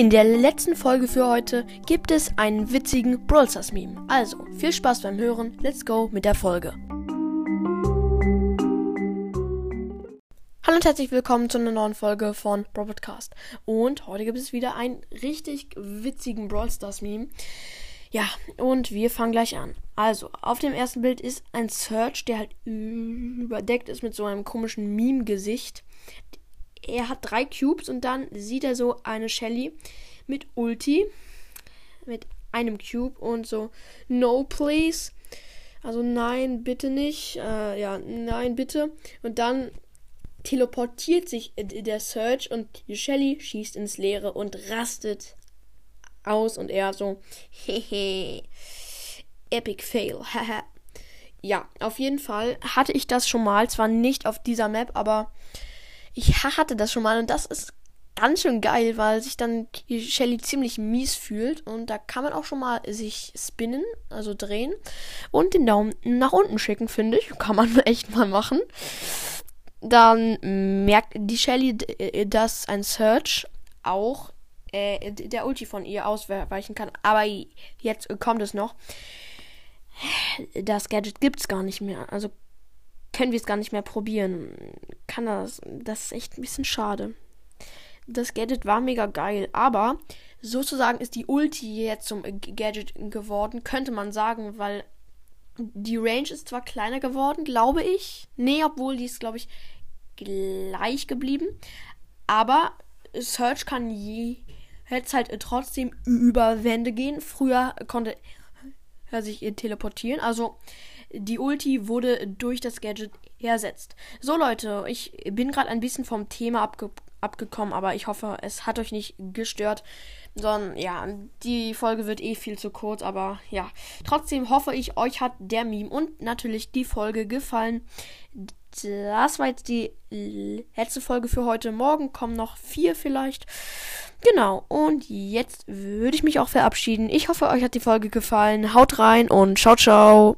In der letzten Folge für heute gibt es einen witzigen Brawl Stars Meme. Also, viel Spaß beim Hören. Let's go mit der Folge. Hallo und herzlich willkommen zu einer neuen Folge von Brawl Podcast. Und heute gibt es wieder einen richtig witzigen Brawl Stars Meme. Ja, und wir fangen gleich an. Also, auf dem ersten Bild ist ein Search, der halt überdeckt ist mit so einem komischen Meme-Gesicht er hat drei Cubes und dann sieht er so eine Shelly mit Ulti. Mit einem Cube und so, no please. Also nein, bitte nicht. Äh, ja, nein, bitte. Und dann teleportiert sich der Search und die Shelly schießt ins Leere und rastet aus und er so, hehe, epic fail, haha. ja, auf jeden Fall hatte ich das schon mal, zwar nicht auf dieser Map, aber ich hatte das schon mal und das ist ganz schön geil, weil sich dann die Shelly ziemlich mies fühlt und da kann man auch schon mal sich spinnen, also drehen und den Daumen nach unten schicken, finde ich. Kann man echt mal machen. Dann merkt die Shelly, äh, dass ein Search auch äh, der Ulti von ihr ausweichen kann. Aber jetzt kommt es noch. Das Gadget gibt es gar nicht mehr. Also können wir es gar nicht mehr probieren. Kann das. Das ist echt ein bisschen schade. Das Gadget war mega geil, aber sozusagen ist die Ulti jetzt zum Gadget geworden, könnte man sagen, weil die Range ist zwar kleiner geworden, glaube ich. Nee, obwohl die ist, glaube ich, gleich geblieben. Aber Search kann je, jetzt halt trotzdem über Wände gehen. Früher konnte er sich teleportieren. Also die Ulti wurde durch das Gadget ersetzt. So Leute, ich bin gerade ein bisschen vom Thema abge abgekommen, aber ich hoffe, es hat euch nicht gestört. Sondern ja, die Folge wird eh viel zu kurz, aber ja. Trotzdem hoffe ich, euch hat der Meme und natürlich die Folge gefallen. Das war jetzt die letzte Folge für heute. Morgen kommen noch vier vielleicht. Genau, und jetzt würde ich mich auch verabschieden. Ich hoffe, euch hat die Folge gefallen. Haut rein und ciao, ciao.